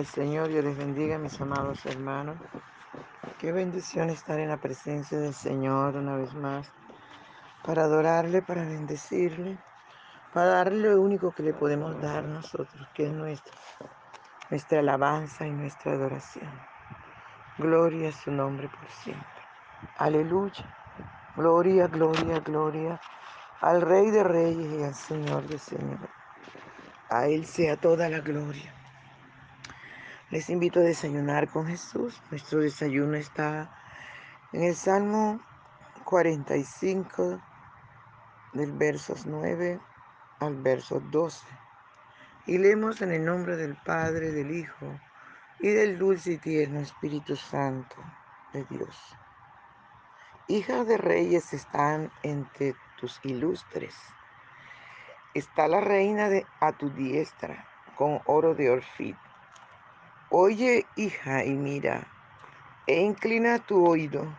Al Señor, Dios les bendiga, mis amados hermanos. Qué bendición estar en la presencia del Señor una vez más, para adorarle, para bendecirle, para darle lo único que le podemos dar nosotros, que es nuestro, nuestra alabanza y nuestra adoración. Gloria a su nombre por siempre. Aleluya. Gloria, gloria, gloria al Rey de Reyes y al Señor de Señores. A Él sea toda la gloria. Les invito a desayunar con Jesús. Nuestro desayuno está en el Salmo 45, del versos 9 al verso 12. Y leemos en el nombre del Padre, del Hijo y del dulce y tierno Espíritu Santo de Dios. Hijas de reyes están entre tus ilustres. Está la reina de, a tu diestra con oro de orfid Oye, hija, y mira, e inclina tu oído.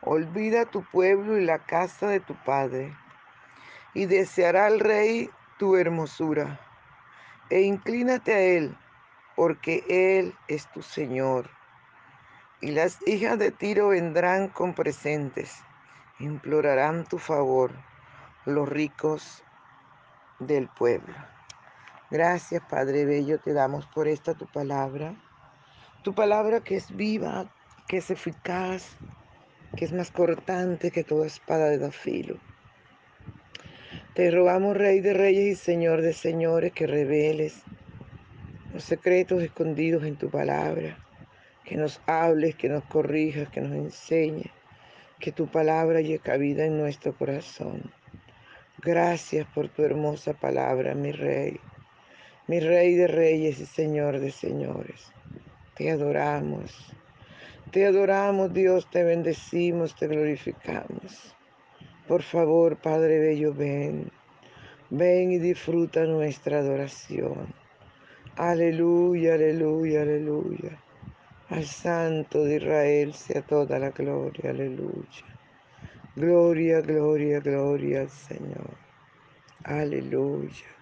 Olvida tu pueblo y la casa de tu padre, y deseará el rey tu hermosura. E inclínate a él, porque él es tu Señor. Y las hijas de Tiro vendrán con presentes, implorarán tu favor, los ricos del pueblo. Gracias, Padre Bello, te damos por esta tu palabra. Tu palabra que es viva, que es eficaz, que es más cortante que toda espada de filo. Te rogamos, Rey de Reyes y Señor de Señores, que reveles los secretos escondidos en tu palabra, que nos hables, que nos corrijas, que nos enseñes, que tu palabra llegue cabida en nuestro corazón. Gracias por tu hermosa palabra, mi Rey mi Rey de Reyes y Señor de Señores. Te adoramos, te adoramos Dios, te bendecimos, te glorificamos. Por favor, Padre Bello, ven, ven y disfruta nuestra adoración. Aleluya, aleluya, aleluya. Al Santo de Israel sea toda la gloria, aleluya. Gloria, gloria, gloria al Señor. Aleluya.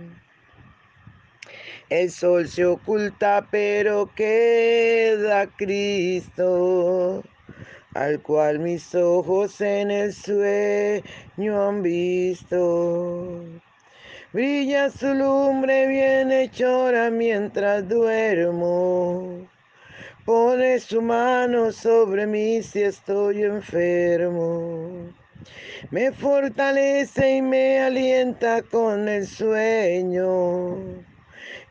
El sol se oculta, pero queda Cristo, al cual mis ojos en el sueño han visto. Brilla su lumbre bien hechora mientras duermo Pone su mano sobre mí si estoy enfermo. Me fortalece y me alienta con el sueño.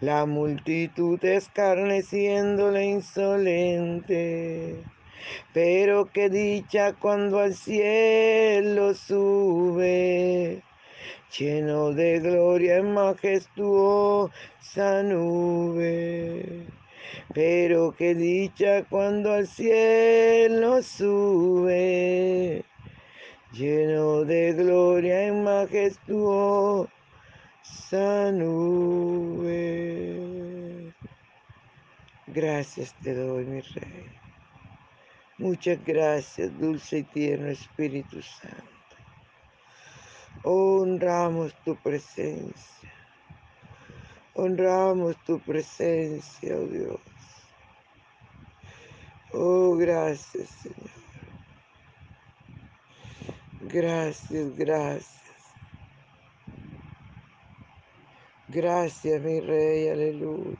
La multitud escarneciéndole insolente. Pero qué dicha cuando al cielo sube lleno de gloria en majestuosa nube. Pero qué dicha cuando al cielo sube, lleno de gloria en majestuosa nube. Gracias te doy, mi Rey. Muchas gracias, dulce y tierno Espíritu Santo. Honramos tu presencia. Honramos tu presencia, oh Dios. Oh, gracias, Señor. Gracias, gracias. Gracias, mi Rey, aleluya.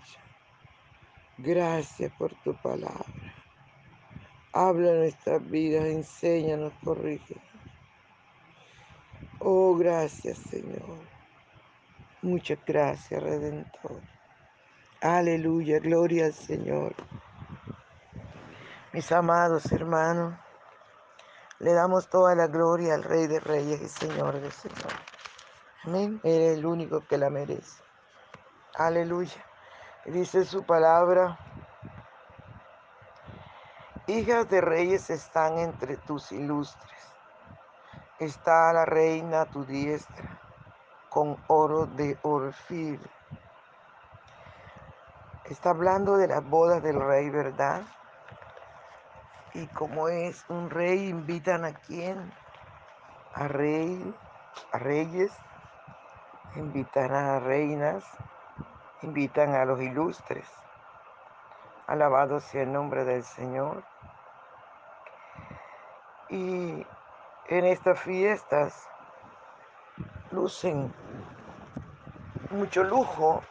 Gracias por tu palabra. Habla nuestras vidas, enséñanos, corrige. Oh, gracias, Señor. Muchas gracias, Redentor. Aleluya, gloria al Señor. Mis amados hermanos, le damos toda la gloria al Rey de Reyes y Señor de Señor. Amén. Eres el único que la merece. Aleluya. Dice su palabra. Hijas de reyes están entre tus ilustres. Está la reina a tu diestra con oro de orfil. Está hablando de las bodas del rey, ¿verdad? Y como es un rey, invitan a quién? A rey, a reyes, invitan a reinas, invitan a los ilustres. Alabado sea el nombre del Señor. Y en estas fiestas lucen mucho lujo,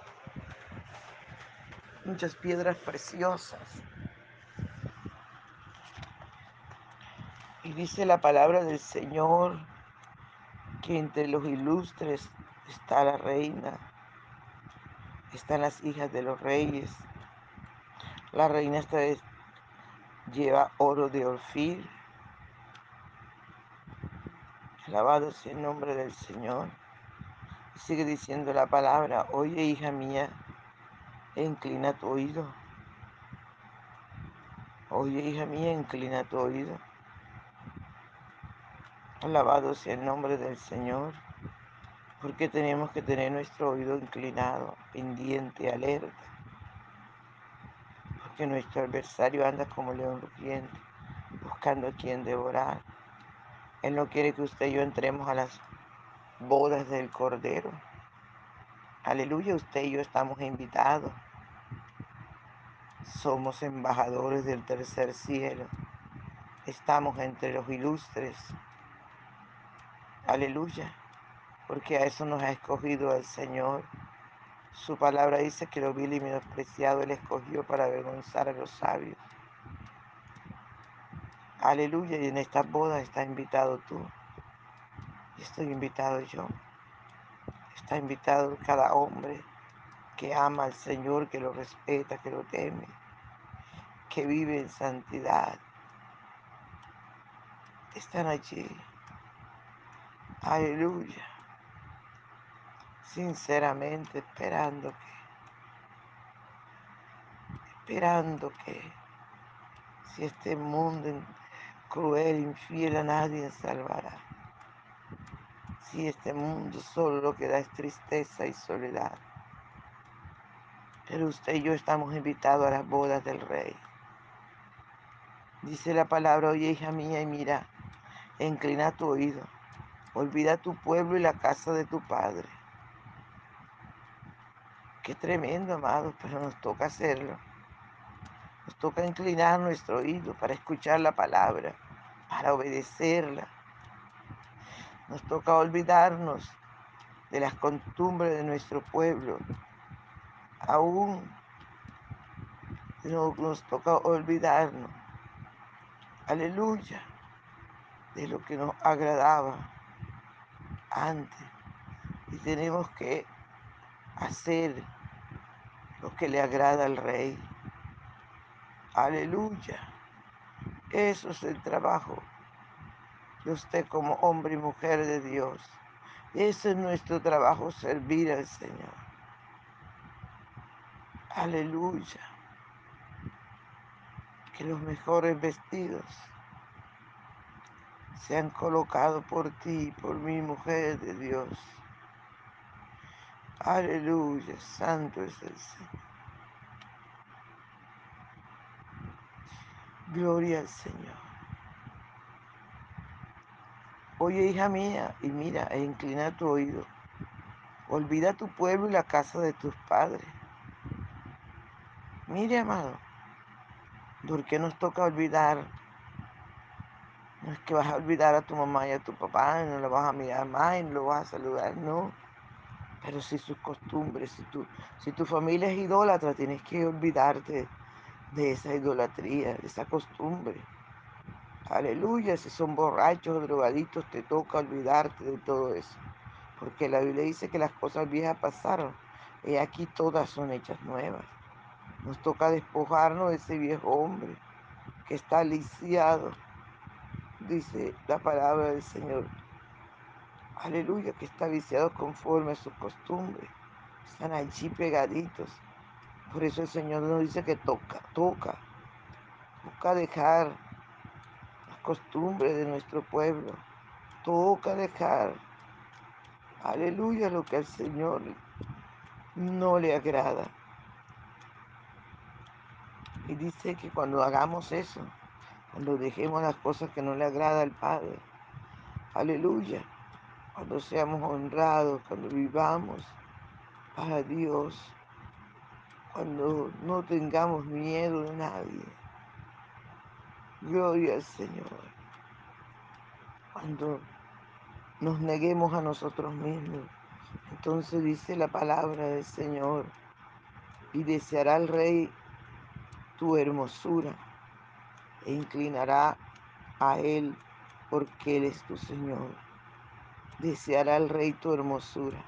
muchas piedras preciosas. Y dice la palabra del Señor que entre los ilustres está la reina, están las hijas de los reyes. La reina esta vez lleva oro de orfil. Alabado sea el nombre del Señor. Sigue diciendo la palabra, oye hija mía, inclina tu oído. Oye hija mía, inclina tu oído. Alabado sea el nombre del Señor. Porque tenemos que tener nuestro oído inclinado, pendiente, alerta. Porque nuestro adversario anda como león rugiente, buscando a quien devorar. Él no quiere que usted y yo entremos a las bodas del Cordero. Aleluya, usted y yo estamos invitados. Somos embajadores del tercer cielo. Estamos entre los ilustres. Aleluya, porque a eso nos ha escogido el Señor. Su palabra dice que lo vil y menospreciado Él escogió para avergonzar a los sabios. Aleluya, y en estas bodas está invitado tú. Y estoy invitado yo. Está invitado cada hombre que ama al Señor, que lo respeta, que lo teme, que vive en santidad. Están allí. Aleluya. Sinceramente esperando que, esperando que si este mundo cruel, infiel a nadie salvará si este mundo solo lo que da es tristeza y soledad. Pero usted y yo estamos invitados a las bodas del rey. Dice la palabra, oye hija mía, y mira, inclina tu oído, olvida tu pueblo y la casa de tu padre. Qué tremendo, amado, pero nos toca hacerlo. Nos toca inclinar nuestro oído para escuchar la palabra, para obedecerla. Nos toca olvidarnos de las costumbres de nuestro pueblo. Aún no nos toca olvidarnos, aleluya, de lo que nos agradaba antes. Y tenemos que hacer que le agrada al rey. Aleluya. Eso es el trabajo de usted como hombre y mujer de Dios. Ese es nuestro trabajo, servir al Señor. Aleluya. Que los mejores vestidos sean colocados por ti, por mi mujer de Dios. Aleluya, santo es el Señor. Gloria al Señor. Oye, hija mía, y mira, e inclina tu oído. Olvida tu pueblo y la casa de tus padres. Mire, amado, ¿por qué nos toca olvidar? No es que vas a olvidar a tu mamá y a tu papá, y no lo vas a mirar más y no lo vas a saludar, no. Pero si sus costumbres, si tu, si tu familia es idólatra, tienes que olvidarte de esa idolatría, de esa costumbre. Aleluya, si son borrachos drogaditos, te toca olvidarte de todo eso. Porque la Biblia dice que las cosas viejas pasaron y aquí todas son hechas nuevas. Nos toca despojarnos de ese viejo hombre que está lisiado, dice la palabra del Señor. Aleluya, que está viciado conforme a sus costumbres. Están allí pegaditos. Por eso el Señor nos dice que toca, toca, toca dejar las costumbres de nuestro pueblo. Toca dejar, aleluya, lo que al Señor no le agrada. Y dice que cuando hagamos eso, cuando dejemos las cosas que no le agrada al Padre, aleluya, cuando seamos honrados, cuando vivamos para Dios, cuando no tengamos miedo de nadie. Gloria al Señor. Cuando nos neguemos a nosotros mismos, entonces dice la palabra del Señor, y deseará el rey tu hermosura e inclinará a él porque él es tu Señor. Deseará el rey tu hermosura.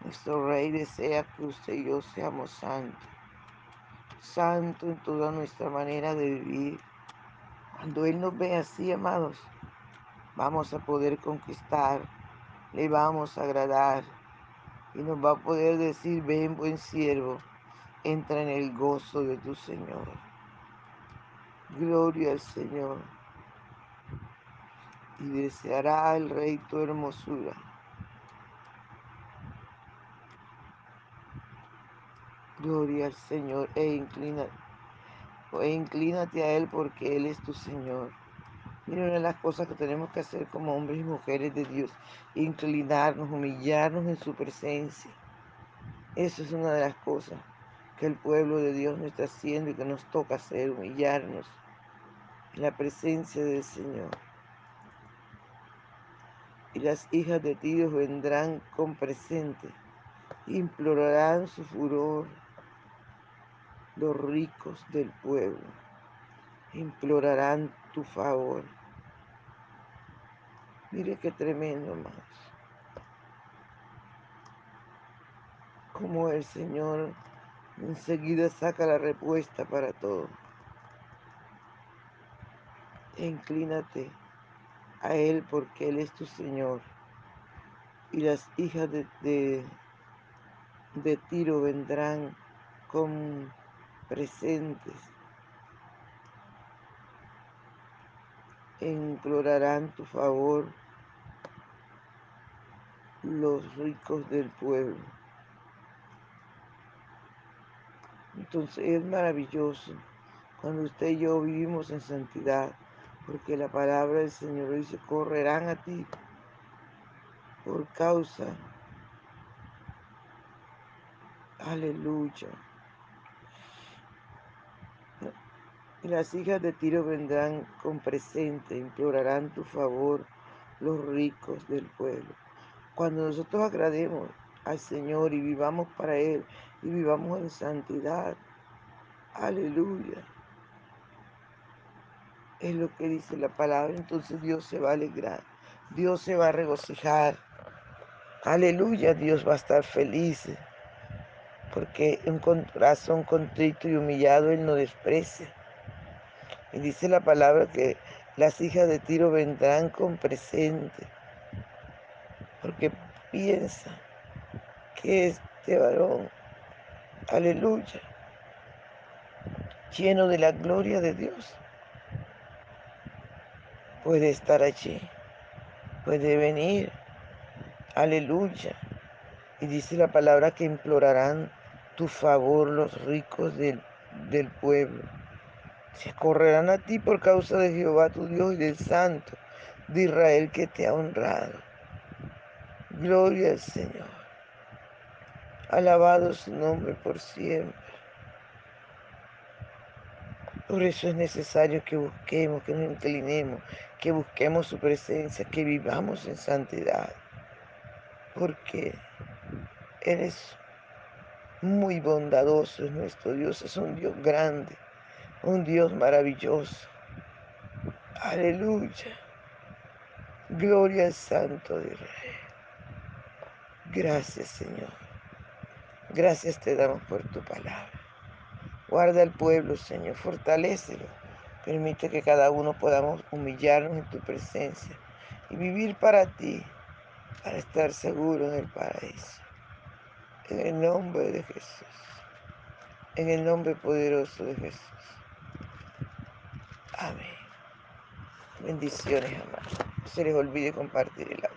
Nuestro rey desea que usted y yo seamos santos. Santo en toda nuestra manera de vivir. Cuando Él nos ve así, amados, vamos a poder conquistar, le vamos a agradar y nos va a poder decir, ven buen siervo, entra en el gozo de tu Señor. Gloria al Señor. Y deseará el Rey tu hermosura. Gloria al Señor e inclina, e inclínate a Él porque Él es tu Señor. Mira una de las cosas que tenemos que hacer como hombres y mujeres de Dios, inclinarnos, humillarnos en su presencia. Eso es una de las cosas que el pueblo de Dios no está haciendo y que nos toca hacer, humillarnos en la presencia del Señor. Y las hijas de Dios vendrán con presente, implorarán su furor los ricos del pueblo, implorarán tu favor. Mire qué tremendo, más. Como el Señor enseguida saca la respuesta para todo. inclínate a Él porque Él es tu Señor. Y las hijas de, de, Tiro vendrán con presentes. Implorarán tu favor los ricos del pueblo. Entonces es maravilloso cuando usted y yo vivimos en santidad, porque la palabra del Señor dice, correrán a ti por causa, aleluya, Y las hijas de Tiro vendrán con presente, implorarán tu favor los ricos del pueblo. Cuando nosotros agrademos al Señor y vivamos para Él y vivamos en santidad, aleluya, es lo que dice la palabra, entonces Dios se va a alegrar, Dios se va a regocijar, aleluya, Dios va a estar feliz, porque un corazón contrito y humillado Él no desprecia. Y dice la palabra que las hijas de Tiro vendrán con presente, porque piensa que este varón, aleluya, lleno de la gloria de Dios, puede estar allí, puede venir, aleluya. Y dice la palabra que implorarán tu favor los ricos del, del pueblo. Se correrán a ti por causa de Jehová tu Dios y del Santo de Israel que te ha honrado. Gloria al Señor. Alabado su nombre por siempre. Por eso es necesario que busquemos, que nos inclinemos, que busquemos su presencia, que vivamos en santidad. Porque Él es muy bondadoso, es nuestro Dios, es un Dios grande, un Dios maravilloso. Aleluya. Gloria al Santo de Israel. Gracias, Señor. Gracias te damos por tu palabra. Guarda al pueblo, Señor, fortalecelo. Permite que cada uno podamos humillarnos en tu presencia y vivir para ti, para estar seguros en el paraíso. En el nombre de Jesús. En el nombre poderoso de Jesús. Amén. Bendiciones, amados. No se les olvide compartir el audio.